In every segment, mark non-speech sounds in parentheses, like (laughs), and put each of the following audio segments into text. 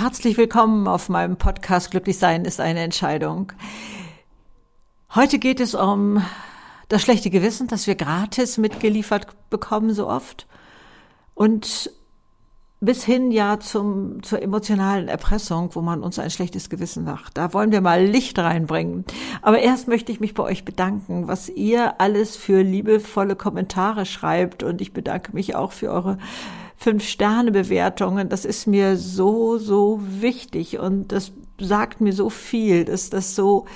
Herzlich willkommen auf meinem Podcast Glücklich sein ist eine Entscheidung. Heute geht es um das schlechte Gewissen, das wir gratis mitgeliefert bekommen so oft und bis hin ja zum, zur emotionalen Erpressung, wo man uns ein schlechtes Gewissen macht. Da wollen wir mal Licht reinbringen. Aber erst möchte ich mich bei euch bedanken, was ihr alles für liebevolle Kommentare schreibt. Und ich bedanke mich auch für eure Fünf-Sterne-Bewertungen. Das ist mir so, so wichtig und das sagt mir so viel, dass das so,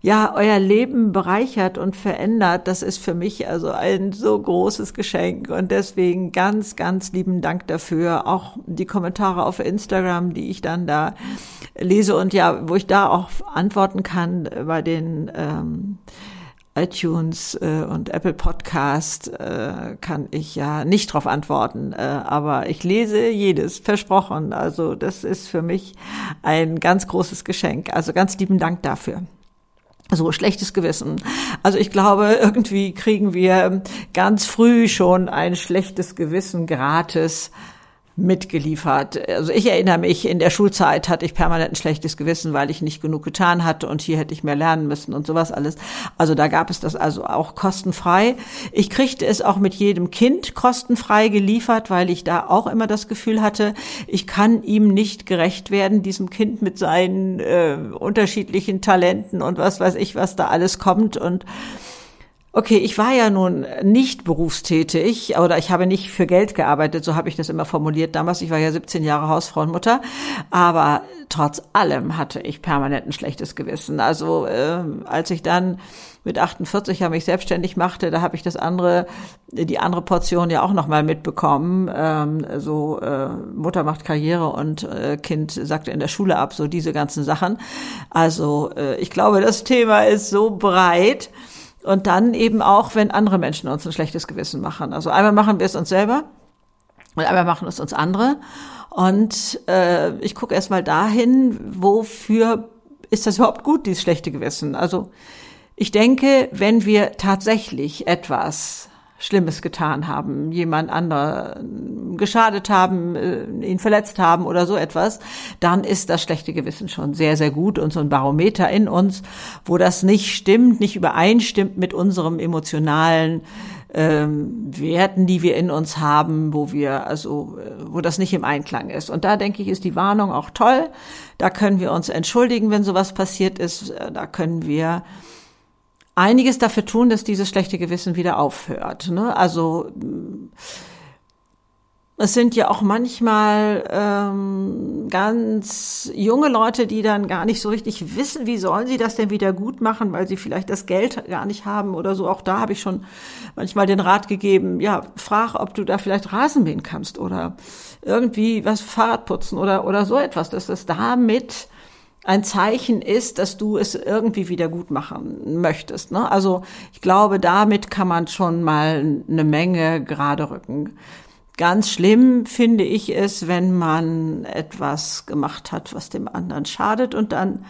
ja, euer Leben bereichert und verändert, das ist für mich also ein so großes Geschenk und deswegen ganz, ganz lieben Dank dafür. Auch die Kommentare auf Instagram, die ich dann da lese und ja, wo ich da auch antworten kann bei den ähm, iTunes äh, und Apple Podcast äh, kann ich ja nicht drauf antworten, äh, aber ich lese jedes, versprochen. Also das ist für mich ein ganz großes Geschenk. Also ganz lieben Dank dafür so schlechtes Gewissen. Also ich glaube, irgendwie kriegen wir ganz früh schon ein schlechtes Gewissen gratis mitgeliefert. Also ich erinnere mich, in der Schulzeit hatte ich permanent ein schlechtes Gewissen, weil ich nicht genug getan hatte und hier hätte ich mehr lernen müssen und sowas alles. Also da gab es das also auch kostenfrei. Ich kriegte es auch mit jedem Kind kostenfrei geliefert, weil ich da auch immer das Gefühl hatte, ich kann ihm nicht gerecht werden, diesem Kind mit seinen äh, unterschiedlichen Talenten und was weiß ich, was da alles kommt und Okay, ich war ja nun nicht berufstätig oder ich habe nicht für Geld gearbeitet, so habe ich das immer formuliert damals. Ich war ja 17 Jahre Hausfrau und Mutter, aber trotz allem hatte ich permanent ein schlechtes Gewissen. Also äh, als ich dann mit 48 ja mich selbstständig machte, da habe ich das andere, die andere Portion ja auch noch mal mitbekommen. Ähm, so äh, Mutter macht Karriere und äh, Kind sagte in der Schule ab, so diese ganzen Sachen. Also äh, ich glaube, das Thema ist so breit. Und dann eben auch, wenn andere Menschen uns ein schlechtes Gewissen machen. Also einmal machen wir es uns selber und einmal machen es uns andere. Und äh, ich gucke erstmal dahin, wofür ist das überhaupt gut, dieses schlechte Gewissen? Also ich denke, wenn wir tatsächlich etwas Schlimmes getan haben, jemand anderen geschadet haben, äh, ihn verletzt haben oder so etwas, dann ist das schlechte Gewissen schon sehr, sehr gut und so ein Barometer in uns, wo das nicht stimmt, nicht übereinstimmt mit unserem emotionalen ähm, Werten, die wir in uns haben, wo wir also, äh, wo das nicht im Einklang ist. Und da denke ich, ist die Warnung auch toll. Da können wir uns entschuldigen, wenn sowas passiert ist. Äh, da können wir einiges dafür tun, dass dieses schlechte Gewissen wieder aufhört. Ne? Also es sind ja auch manchmal ähm, ganz junge Leute, die dann gar nicht so richtig wissen, wie sollen sie das denn wieder gut machen, weil sie vielleicht das Geld gar nicht haben oder so. Auch da habe ich schon manchmal den Rat gegeben, ja, frag, ob du da vielleicht Rasen mähen kannst oder irgendwie was Fahrrad putzen oder, oder so etwas, dass das damit ein Zeichen ist, dass du es irgendwie wieder gut machen möchtest. Ne? Also ich glaube, damit kann man schon mal eine Menge gerade rücken. Ganz schlimm finde ich es, wenn man etwas gemacht hat, was dem anderen schadet und dann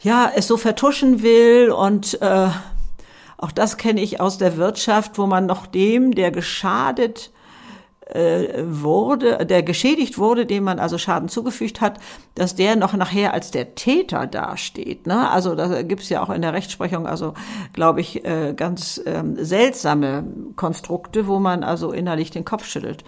ja es so vertuschen will und äh, auch das kenne ich aus der Wirtschaft, wo man noch dem, der geschadet wurde, der geschädigt wurde, dem man also Schaden zugefügt hat, dass der noch nachher als der Täter dasteht. Ne? Also da gibt's ja auch in der Rechtsprechung, also glaube ich, äh, ganz ähm, seltsame Konstrukte, wo man also innerlich den Kopf schüttelt.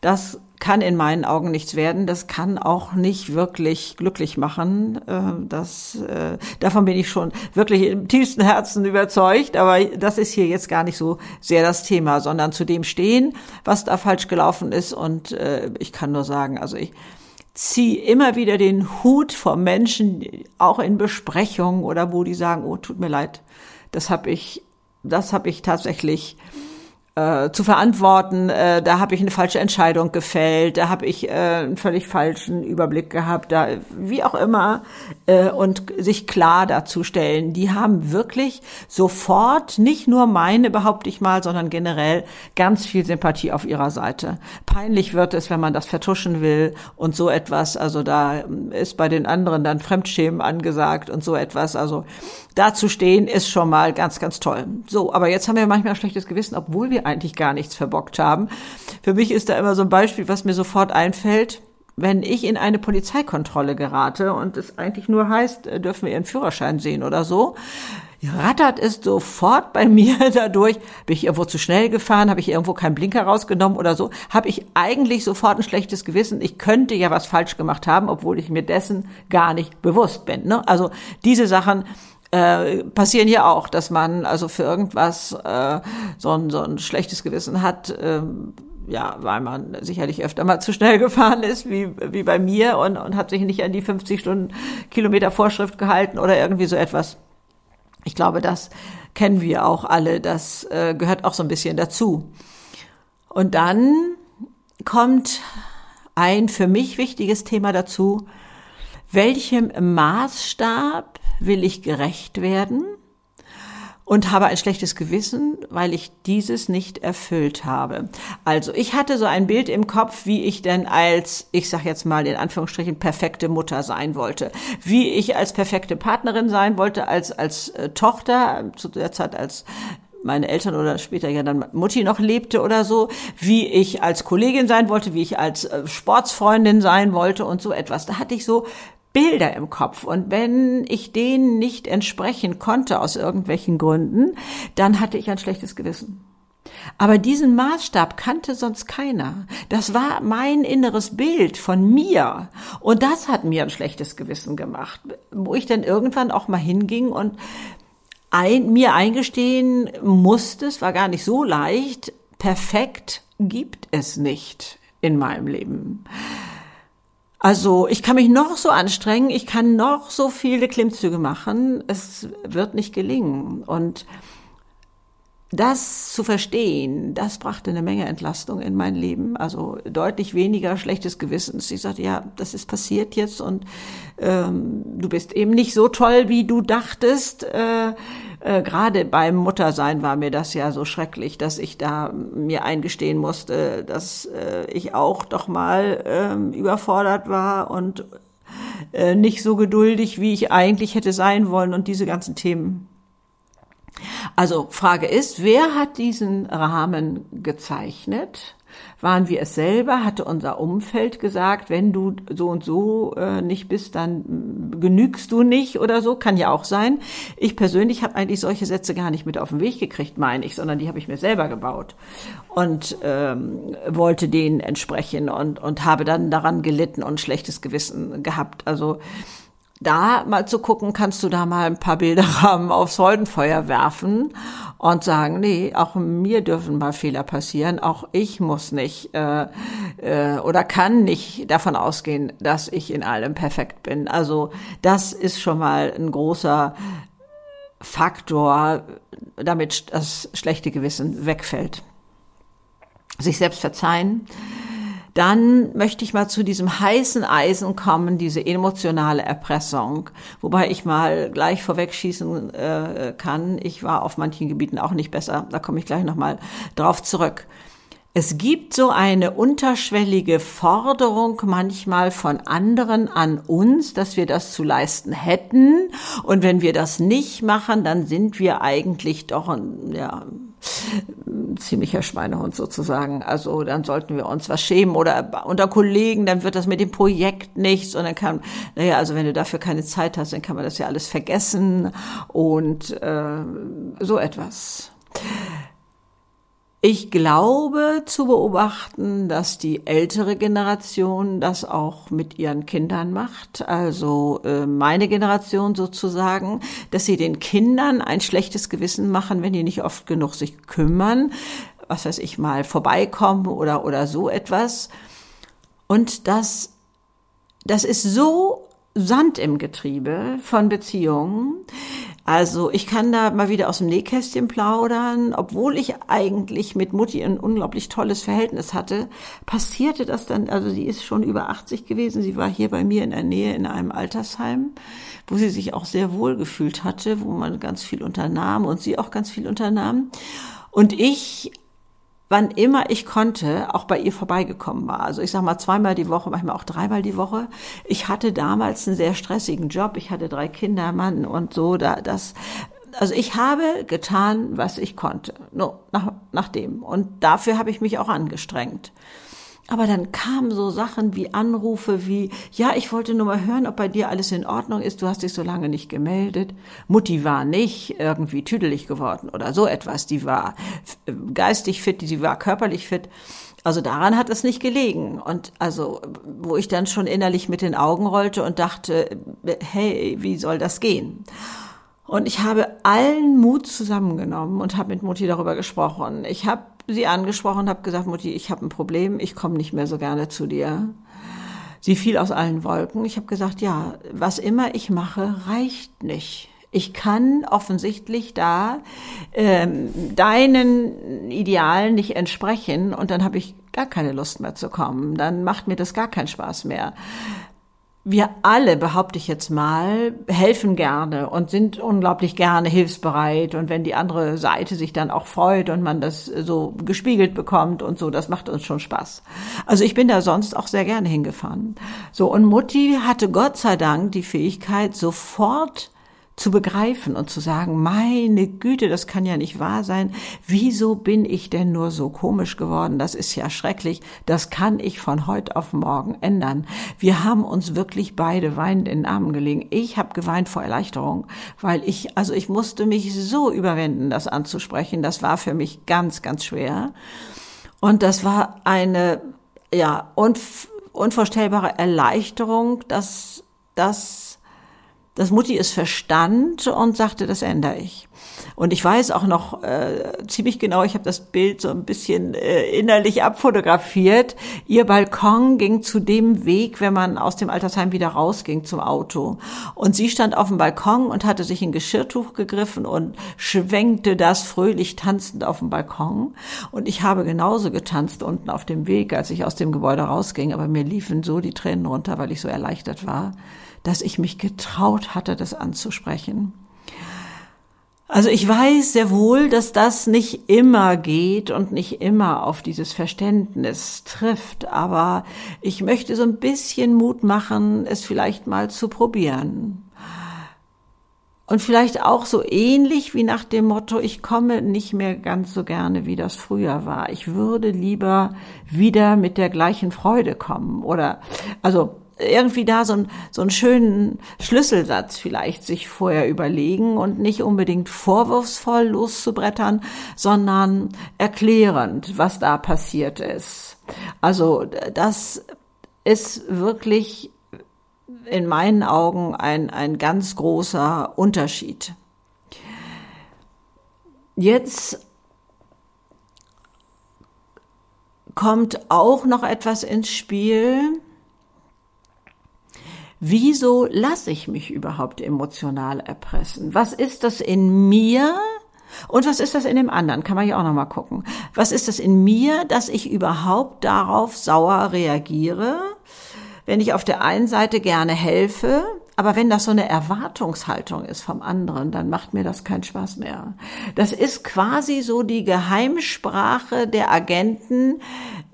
Das kann in meinen Augen nichts werden. Das kann auch nicht wirklich glücklich machen. Äh, das, äh, davon bin ich schon wirklich im tiefsten Herzen überzeugt. Aber das ist hier jetzt gar nicht so sehr das Thema, sondern zu dem stehen, was da falsch gelaufen ist. Und äh, ich kann nur sagen, also ich ziehe immer wieder den Hut vor Menschen, auch in Besprechungen oder wo die sagen, oh, tut mir leid, das habe ich, das habe ich tatsächlich äh, zu verantworten, äh, da habe ich eine falsche Entscheidung gefällt, da habe ich äh, einen völlig falschen Überblick gehabt, da wie auch immer äh, und sich klar dazu stellen, die haben wirklich sofort nicht nur meine, behaupte ich mal, sondern generell ganz viel Sympathie auf ihrer Seite. Peinlich wird es, wenn man das vertuschen will und so etwas, also da ist bei den anderen dann Fremdschämen angesagt und so etwas, also da zu stehen ist schon mal ganz, ganz toll. So, aber jetzt haben wir manchmal ein schlechtes Gewissen, obwohl wir eigentlich gar nichts verbockt haben. Für mich ist da immer so ein Beispiel, was mir sofort einfällt, wenn ich in eine Polizeikontrolle gerate und es eigentlich nur heißt, äh, dürfen wir Ihren Führerschein sehen oder so, rattert es sofort bei (laughs) mir dadurch, bin ich irgendwo zu schnell gefahren, habe ich irgendwo keinen Blinker rausgenommen oder so, habe ich eigentlich sofort ein schlechtes Gewissen. Ich könnte ja was falsch gemacht haben, obwohl ich mir dessen gar nicht bewusst bin. Ne? Also diese Sachen äh, passieren hier auch, dass man also für irgendwas äh, so, ein, so ein schlechtes Gewissen hat. Äh, ja, weil man sicherlich öfter mal zu schnell (laughs) gefahren ist, wie, wie bei mir, und, und hat sich nicht an die 50 Stunden Kilometer Vorschrift gehalten oder irgendwie so etwas. Ich glaube, das kennen wir auch alle. Das äh, gehört auch so ein bisschen dazu. Und dann kommt ein für mich wichtiges Thema dazu. Welchem Maßstab will ich gerecht werden? und habe ein schlechtes Gewissen, weil ich dieses nicht erfüllt habe. Also ich hatte so ein Bild im Kopf, wie ich denn als, ich sag jetzt mal in Anführungsstrichen, perfekte Mutter sein wollte, wie ich als perfekte Partnerin sein wollte, als als äh, Tochter zu der Zeit als meine Eltern oder später ja dann Mutti noch lebte oder so, wie ich als Kollegin sein wollte, wie ich als äh, Sportsfreundin sein wollte und so etwas. Da hatte ich so Bilder im Kopf. Und wenn ich denen nicht entsprechen konnte aus irgendwelchen Gründen, dann hatte ich ein schlechtes Gewissen. Aber diesen Maßstab kannte sonst keiner. Das war mein inneres Bild von mir. Und das hat mir ein schlechtes Gewissen gemacht, wo ich dann irgendwann auch mal hinging und ein, mir eingestehen musste, es war gar nicht so leicht, perfekt gibt es nicht in meinem Leben. Also ich kann mich noch so anstrengen, ich kann noch so viele Klimmzüge machen, es wird nicht gelingen. Und das zu verstehen, das brachte eine Menge Entlastung in mein Leben, also deutlich weniger schlechtes Gewissens. Ich sagte, ja, das ist passiert jetzt und ähm, du bist eben nicht so toll, wie du dachtest. Äh, äh, Gerade beim Muttersein war mir das ja so schrecklich, dass ich da mir eingestehen musste, dass äh, ich auch doch mal äh, überfordert war und äh, nicht so geduldig, wie ich eigentlich hätte sein wollen und diese ganzen Themen. Also Frage ist, wer hat diesen Rahmen gezeichnet? Waren wir es selber? Hatte unser Umfeld gesagt, wenn du so und so äh, nicht bist, dann genügst du nicht oder so? Kann ja auch sein. Ich persönlich habe eigentlich solche Sätze gar nicht mit auf den Weg gekriegt, meine ich, sondern die habe ich mir selber gebaut und ähm, wollte denen entsprechen und, und habe dann daran gelitten und schlechtes Gewissen gehabt. Also da mal zu gucken, kannst du da mal ein paar Bilderrahmen (laughs) aufs Holdenfeuer werfen und sagen, nee, auch mir dürfen mal Fehler passieren, auch ich muss nicht äh, äh, oder kann nicht davon ausgehen, dass ich in allem perfekt bin. Also das ist schon mal ein großer Faktor, damit das schlechte Gewissen wegfällt. Sich selbst verzeihen dann möchte ich mal zu diesem heißen Eisen kommen, diese emotionale Erpressung. Wobei ich mal gleich vorwegschießen äh, kann, ich war auf manchen Gebieten auch nicht besser. Da komme ich gleich nochmal drauf zurück. Es gibt so eine unterschwellige Forderung manchmal von anderen an uns, dass wir das zu leisten hätten. Und wenn wir das nicht machen, dann sind wir eigentlich doch ja, ziemlicher Schweinehund sozusagen. Also dann sollten wir uns was schämen oder unter Kollegen, dann wird das mit dem Projekt nichts und dann kann, naja, also wenn du dafür keine Zeit hast, dann kann man das ja alles vergessen und äh, so etwas. Ich glaube zu beobachten, dass die ältere Generation das auch mit ihren Kindern macht, also äh, meine Generation sozusagen, dass sie den Kindern ein schlechtes Gewissen machen, wenn die nicht oft genug sich kümmern, was weiß ich mal, vorbeikommen oder, oder so etwas. Und das, das ist so Sand im Getriebe von Beziehungen, also ich kann da mal wieder aus dem Nähkästchen plaudern. Obwohl ich eigentlich mit Mutti ein unglaublich tolles Verhältnis hatte, passierte das dann, also sie ist schon über 80 gewesen, sie war hier bei mir in der Nähe in einem Altersheim, wo sie sich auch sehr wohl gefühlt hatte, wo man ganz viel unternahm und sie auch ganz viel unternahm. Und ich wann immer ich konnte, auch bei ihr vorbeigekommen war. Also ich sag mal zweimal die Woche, manchmal auch dreimal die Woche. Ich hatte damals einen sehr stressigen Job. Ich hatte drei Kinder, Mann und so. Da das, also ich habe getan, was ich konnte. No, nach, nach dem. Und dafür habe ich mich auch angestrengt. Aber dann kamen so Sachen wie Anrufe wie, ja, ich wollte nur mal hören, ob bei dir alles in Ordnung ist, du hast dich so lange nicht gemeldet. Mutti war nicht irgendwie tüdelig geworden oder so etwas, die war geistig fit, die war körperlich fit. Also daran hat es nicht gelegen. Und also, wo ich dann schon innerlich mit den Augen rollte und dachte, hey, wie soll das gehen? Und ich habe allen Mut zusammengenommen und habe mit Mutti darüber gesprochen. Ich habe sie angesprochen habe gesagt, Mutti, ich habe ein Problem, ich komme nicht mehr so gerne zu dir. Sie fiel aus allen Wolken. Ich habe gesagt, ja, was immer ich mache, reicht nicht. Ich kann offensichtlich da ähm, deinen Idealen nicht entsprechen und dann habe ich gar keine Lust mehr zu kommen. Dann macht mir das gar keinen Spaß mehr. Wir alle, behaupte ich jetzt mal, helfen gerne und sind unglaublich gerne hilfsbereit. Und wenn die andere Seite sich dann auch freut und man das so gespiegelt bekommt und so, das macht uns schon Spaß. Also ich bin da sonst auch sehr gerne hingefahren. So, und Mutti hatte Gott sei Dank die Fähigkeit, sofort zu begreifen und zu sagen, meine Güte, das kann ja nicht wahr sein. Wieso bin ich denn nur so komisch geworden? Das ist ja schrecklich. Das kann ich von heute auf morgen ändern. Wir haben uns wirklich beide weinend in den Armen gelegen. Ich habe geweint vor Erleichterung, weil ich, also ich musste mich so überwinden, das anzusprechen. Das war für mich ganz, ganz schwer. Und das war eine, ja, unvorstellbare Erleichterung, dass das dass Mutti es verstand und sagte, das ändere ich. Und ich weiß auch noch äh, ziemlich genau, ich habe das Bild so ein bisschen äh, innerlich abfotografiert. Ihr Balkon ging zu dem Weg, wenn man aus dem Altersheim wieder rausging zum Auto. Und sie stand auf dem Balkon und hatte sich ein Geschirrtuch gegriffen und schwenkte das fröhlich tanzend auf dem Balkon. Und ich habe genauso getanzt unten auf dem Weg, als ich aus dem Gebäude rausging. Aber mir liefen so die Tränen runter, weil ich so erleichtert war dass ich mich getraut hatte, das anzusprechen. Also ich weiß sehr wohl, dass das nicht immer geht und nicht immer auf dieses Verständnis trifft, aber ich möchte so ein bisschen Mut machen, es vielleicht mal zu probieren. Und vielleicht auch so ähnlich wie nach dem Motto, ich komme nicht mehr ganz so gerne, wie das früher war. Ich würde lieber wieder mit der gleichen Freude kommen. Oder, also irgendwie da so, ein, so einen schönen Schlüsselsatz vielleicht sich vorher überlegen und nicht unbedingt vorwurfsvoll loszubrettern, sondern erklärend, was da passiert ist. Also das ist wirklich in meinen Augen ein, ein ganz großer Unterschied. Jetzt kommt auch noch etwas ins Spiel, Wieso lasse ich mich überhaupt emotional erpressen? Was ist das in mir? Und was ist das in dem anderen? Kann man ja auch noch mal gucken. Was ist das in mir, dass ich überhaupt darauf sauer reagiere? Wenn ich auf der einen Seite gerne helfe, aber wenn das so eine Erwartungshaltung ist vom anderen, dann macht mir das keinen Spaß mehr. Das ist quasi so die Geheimsprache der Agenten,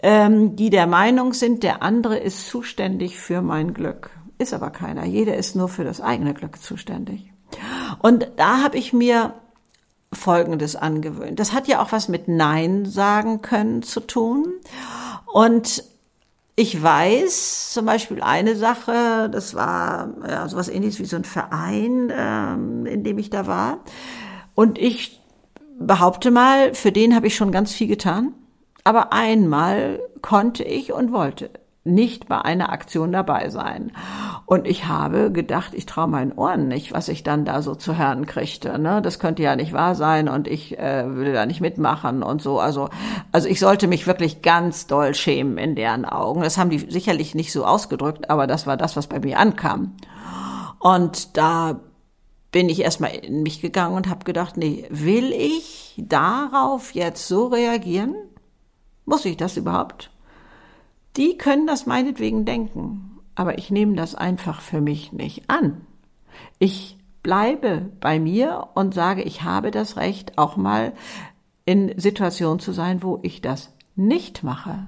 ähm, die der Meinung sind, der andere ist zuständig für mein Glück ist aber keiner. Jeder ist nur für das eigene Glück zuständig. Und da habe ich mir Folgendes angewöhnt. Das hat ja auch was mit Nein sagen können zu tun. Und ich weiß zum Beispiel eine Sache, das war ja, sowas ähnliches wie so ein Verein, ähm, in dem ich da war. Und ich behaupte mal, für den habe ich schon ganz viel getan. Aber einmal konnte ich und wollte nicht bei einer Aktion dabei sein. Und ich habe gedacht, ich traue meinen Ohren nicht, was ich dann da so zu hören kriegte. Ne? Das könnte ja nicht wahr sein und ich äh, würde da nicht mitmachen und so. Also, also ich sollte mich wirklich ganz doll schämen in deren Augen. Das haben die sicherlich nicht so ausgedrückt, aber das war das, was bei mir ankam. Und da bin ich erstmal in mich gegangen und habe gedacht, nee, will ich darauf jetzt so reagieren? Muss ich das überhaupt? Die können das meinetwegen denken, aber ich nehme das einfach für mich nicht an. Ich bleibe bei mir und sage, ich habe das Recht, auch mal in Situationen zu sein, wo ich das nicht mache.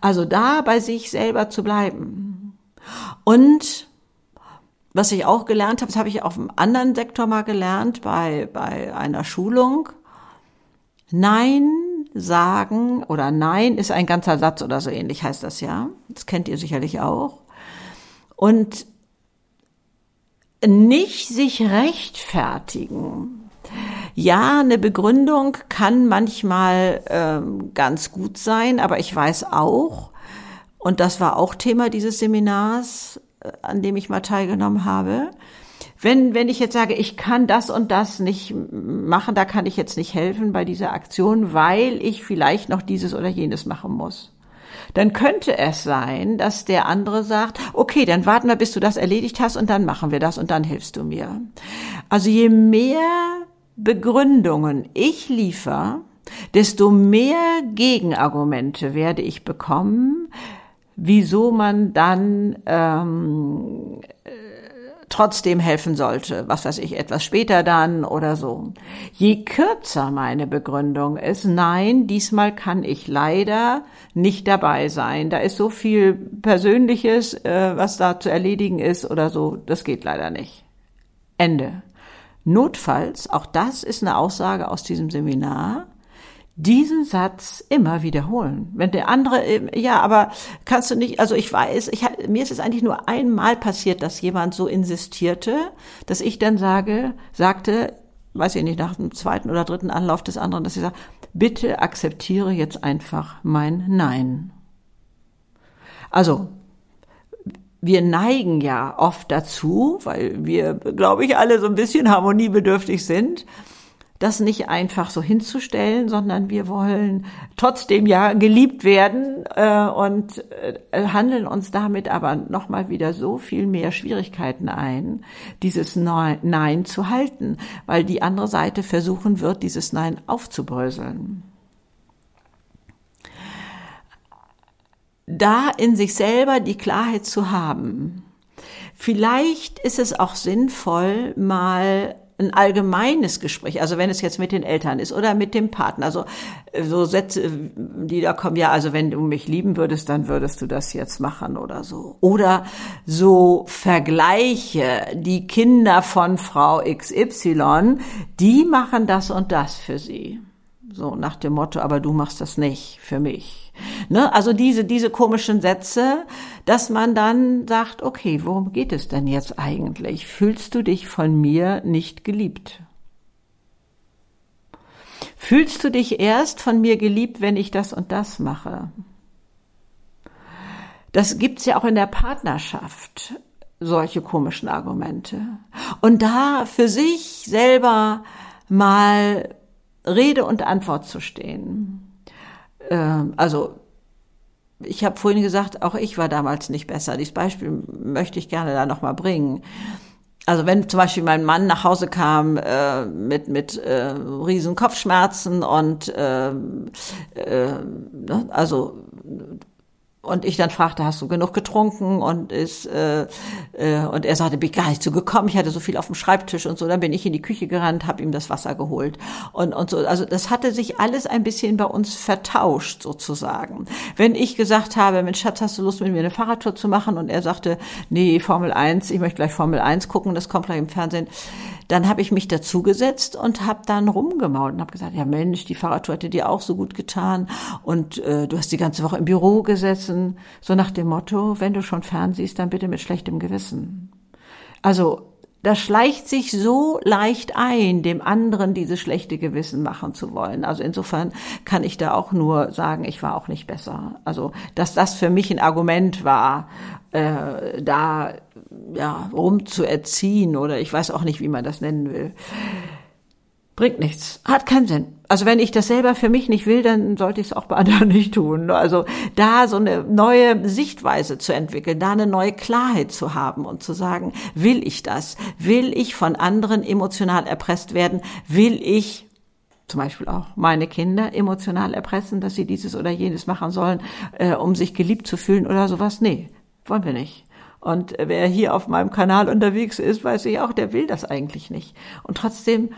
Also da bei sich selber zu bleiben. Und was ich auch gelernt habe, das habe ich auf einem anderen Sektor mal gelernt, bei, bei einer Schulung. Nein sagen oder Nein ist ein ganzer Satz oder so ähnlich heißt das ja. Das kennt ihr sicherlich auch. Und nicht sich rechtfertigen. Ja, eine Begründung kann manchmal ähm, ganz gut sein, aber ich weiß auch, und das war auch Thema dieses Seminars, äh, an dem ich mal teilgenommen habe, wenn, wenn ich jetzt sage, ich kann das und das nicht machen, da kann ich jetzt nicht helfen bei dieser Aktion, weil ich vielleicht noch dieses oder jenes machen muss dann könnte es sein, dass der andere sagt, okay, dann warten wir, bis du das erledigt hast und dann machen wir das und dann hilfst du mir. Also je mehr Begründungen ich liefere, desto mehr Gegenargumente werde ich bekommen, wieso man dann ähm, trotzdem helfen sollte, was weiß ich, etwas später dann oder so. Je kürzer meine Begründung ist, nein, diesmal kann ich leider nicht dabei sein. Da ist so viel Persönliches, äh, was da zu erledigen ist oder so, das geht leider nicht. Ende. Notfalls, auch das ist eine Aussage aus diesem Seminar, diesen Satz immer wiederholen. Wenn der andere, ähm, ja, aber kannst du nicht, also ich weiß, ich, mir ist es eigentlich nur einmal passiert, dass jemand so insistierte, dass ich dann sage, sagte, weiß ich nicht, nach dem zweiten oder dritten Anlauf des anderen, dass ich sage, bitte akzeptiere jetzt einfach mein Nein. Also, wir neigen ja oft dazu, weil wir, glaube ich, alle so ein bisschen harmoniebedürftig sind, das nicht einfach so hinzustellen, sondern wir wollen trotzdem ja geliebt werden äh, und äh, handeln uns damit aber nochmal wieder so viel mehr Schwierigkeiten ein, dieses Nein zu halten, weil die andere Seite versuchen wird, dieses Nein aufzubröseln. Da in sich selber die Klarheit zu haben, Vielleicht ist es auch sinnvoll, mal ein allgemeines Gespräch, also wenn es jetzt mit den Eltern ist oder mit dem Partner, also so Sätze, die da kommen, ja, also wenn du mich lieben würdest, dann würdest du das jetzt machen oder so. Oder so Vergleiche, die Kinder von Frau XY, die machen das und das für sie. So nach dem Motto, aber du machst das nicht für mich. Ne? Also diese, diese komischen Sätze, dass man dann sagt, okay, worum geht es denn jetzt eigentlich? Fühlst du dich von mir nicht geliebt? Fühlst du dich erst von mir geliebt, wenn ich das und das mache? Das gibt's ja auch in der Partnerschaft, solche komischen Argumente. Und da für sich selber mal Rede und Antwort zu stehen. Ähm, also ich habe vorhin gesagt, auch ich war damals nicht besser. Dieses Beispiel möchte ich gerne da nochmal bringen. Also wenn zum Beispiel mein Mann nach Hause kam äh, mit mit äh, riesen Kopfschmerzen und äh, äh, ne, also und ich dann fragte, hast du genug getrunken? Und ist äh, äh, und er sagte, bin ich gar nicht so gekommen. Ich hatte so viel auf dem Schreibtisch und so. Dann bin ich in die Küche gerannt, habe ihm das Wasser geholt und und so. Also das hatte sich alles ein bisschen bei uns vertauscht sozusagen. Wenn ich gesagt habe, Mensch Schatz, hast du Lust mit mir eine Fahrradtour zu machen? Und er sagte, nee, Formel 1, ich möchte gleich Formel 1 gucken, das kommt gleich im Fernsehen dann habe ich mich dazugesetzt und habe dann rumgemault und habe gesagt, ja Mensch, die Fahrradtour hätte dir auch so gut getan und äh, du hast die ganze Woche im Büro gesessen, so nach dem Motto, wenn du schon fernsiehst, dann bitte mit schlechtem Gewissen. Also das schleicht sich so leicht ein, dem anderen dieses schlechte Gewissen machen zu wollen. Also insofern kann ich da auch nur sagen, ich war auch nicht besser. Also dass das für mich ein Argument war, äh, da ja rumzuerziehen oder ich weiß auch nicht, wie man das nennen will. Bringt nichts, hat keinen Sinn. Also wenn ich das selber für mich nicht will, dann sollte ich es auch bei anderen (laughs) nicht tun. Also da so eine neue Sichtweise zu entwickeln, da eine neue Klarheit zu haben und zu sagen, will ich das? Will ich von anderen emotional erpresst werden? Will ich zum Beispiel auch meine Kinder emotional erpressen, dass sie dieses oder jenes machen sollen, äh, um sich geliebt zu fühlen oder sowas? Nee, wollen wir nicht. Und wer hier auf meinem Kanal unterwegs ist, weiß ich auch, der will das eigentlich nicht. Und trotzdem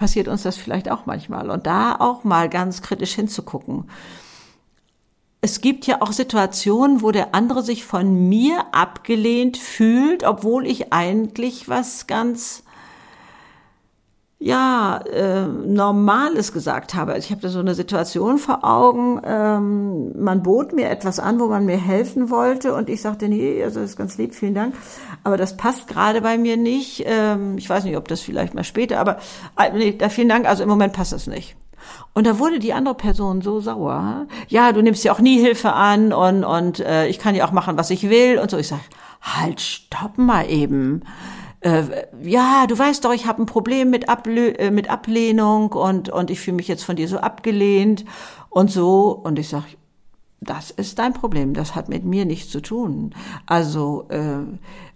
passiert uns das vielleicht auch manchmal. Und da auch mal ganz kritisch hinzugucken. Es gibt ja auch Situationen, wo der andere sich von mir abgelehnt fühlt, obwohl ich eigentlich was ganz ja, äh, Normales gesagt habe. Also ich habe da so eine Situation vor Augen. Ähm, man bot mir etwas an, wo man mir helfen wollte und ich sagte, nee, also das ist ganz lieb, vielen Dank. Aber das passt gerade bei mir nicht. Ähm, ich weiß nicht, ob das vielleicht mal später, aber äh, nee, da vielen Dank, also im Moment passt das nicht. Und da wurde die andere Person so sauer. Ja, du nimmst ja auch nie Hilfe an und, und äh, ich kann ja auch machen, was ich will und so. Ich sag, halt, stopp mal eben äh, ja, du weißt doch, ich habe ein Problem mit, Ablö äh, mit Ablehnung und, und ich fühle mich jetzt von dir so abgelehnt und so. Und ich sage, das ist dein Problem, das hat mit mir nichts zu tun. Also, äh,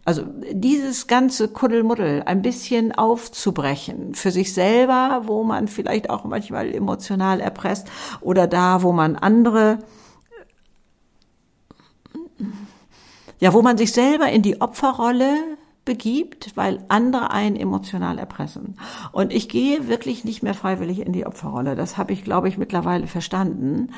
also dieses ganze Kuddelmuddel ein bisschen aufzubrechen für sich selber, wo man vielleicht auch manchmal emotional erpresst oder da, wo man andere ja, wo man sich selber in die Opferrolle begibt, weil andere einen emotional erpressen. Und ich gehe wirklich nicht mehr freiwillig in die Opferrolle. Das habe ich, glaube ich, mittlerweile verstanden,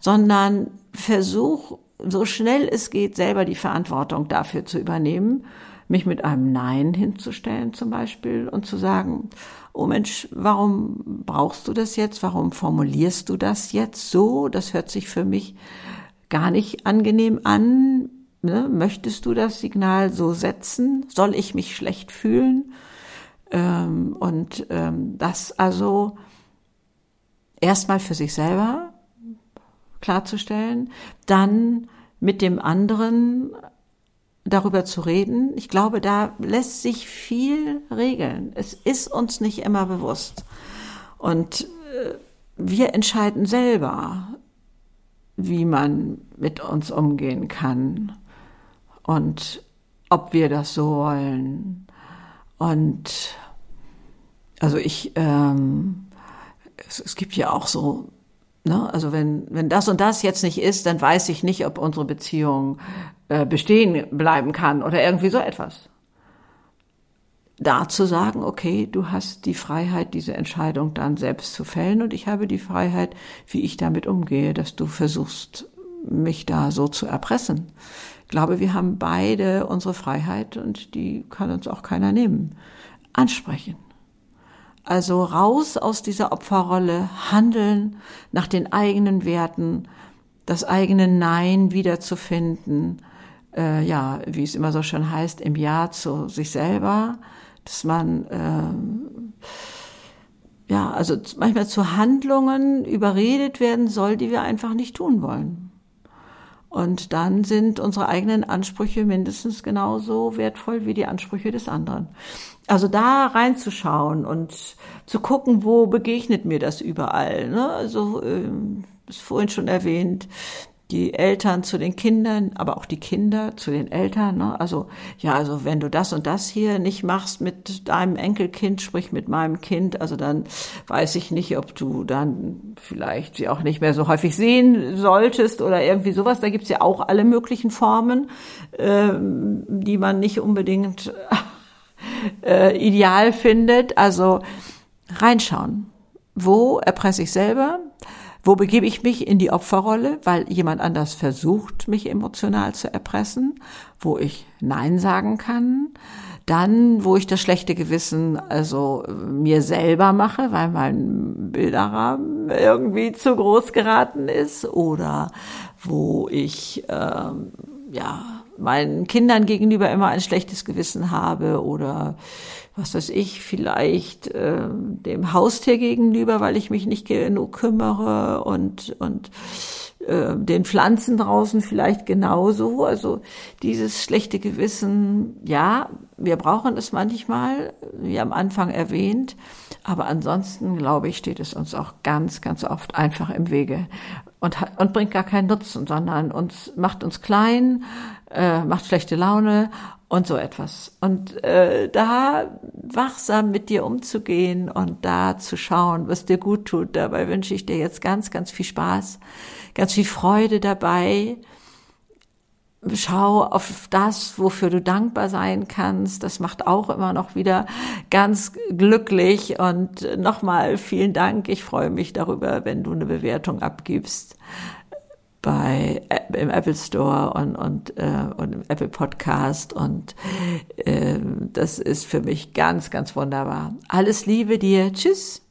sondern versuch, so schnell es geht, selber die Verantwortung dafür zu übernehmen, mich mit einem Nein hinzustellen zum Beispiel und zu sagen, oh Mensch, warum brauchst du das jetzt? Warum formulierst du das jetzt so? Das hört sich für mich gar nicht angenehm an ne, möchtest du das Signal so setzen? Soll ich mich schlecht fühlen? Ähm, und ähm, das also erstmal für sich selber klarzustellen, dann mit dem anderen darüber zu reden. Ich glaube, da lässt sich viel regeln. Es ist uns nicht immer bewusst. Und äh, wir entscheiden selber, wie man mit uns umgehen kann und ob wir das so wollen. Und also ich, ähm, es, es gibt ja auch so, ne, also wenn, wenn das und das jetzt nicht ist, dann weiß ich nicht, ob unsere Beziehung äh, bestehen bleiben kann oder irgendwie so etwas. Da zu sagen, okay, du hast die Freiheit, diese Entscheidung dann selbst zu fällen und ich habe die Freiheit, wie ich damit umgehe, dass du versuchst, mich da so zu erpressen glaube, wir haben beide unsere Freiheit und die kann uns auch keiner nehmen. Ansprechen. Also raus aus dieser Opferrolle, handeln nach den eigenen Werten, das eigene Nein wiederzufinden, äh, ja, wie es immer so schön heißt, im Ja zu sich selber, dass man äh, ja, also manchmal zu Handlungen überredet werden soll, die wir einfach nicht tun wollen. Und dann sind unsere eigenen Ansprüche mindestens genauso wertvoll wie die Ansprüche des anderen. Also da reinzuschauen und zu gucken, wo begegnet mir das überall. Ne? Also, äh, ist vorhin schon erwähnt, die Eltern zu den Kindern, aber auch die Kinder zu den Eltern. Ne? Also ja, also wenn du das und das hier nicht machst mit deinem Enkelkind, sprich mit meinem Kind, also dann weiß ich nicht, ob du dann vielleicht sie auch nicht mehr so häufig sehen solltest oder irgendwie sowas. Da gibt's ja auch alle möglichen Formen, äh, die man nicht unbedingt (laughs) äh, ideal findet. Also reinschauen. Wo erpresse ich selber? Wo begebe ich mich? In die Opferrolle, weil jemand anders versucht, mich emotional zu erpressen, wo ich Nein sagen kann, dann, wo ich das schlechte Gewissen also mir selber mache, weil mein Bilderrahmen irgendwie zu groß geraten ist, oder wo ich ähm, ja meinen Kindern gegenüber immer ein schlechtes Gewissen habe oder was weiß ich, vielleicht äh, dem Haustier gegenüber, weil ich mich nicht genug kümmere und, und äh, den Pflanzen draußen vielleicht genauso. Also dieses schlechte Gewissen, ja, wir brauchen es manchmal, wie am Anfang erwähnt, aber ansonsten, glaube ich, steht es uns auch ganz, ganz oft einfach im Wege und, und bringt gar keinen Nutzen, sondern uns macht uns klein, äh, macht schlechte Laune und so etwas. Und äh, da wachsam mit dir umzugehen und da zu schauen, was dir gut tut. Dabei wünsche ich dir jetzt ganz, ganz viel Spaß, ganz viel Freude dabei. Schau auf das, wofür du dankbar sein kannst. Das macht auch immer noch wieder ganz glücklich. Und nochmal vielen Dank. Ich freue mich darüber, wenn du eine Bewertung abgibst. Bei im Apple Store und und, äh, und im Apple Podcast und äh, das ist für mich ganz ganz wunderbar. Alles Liebe dir, tschüss.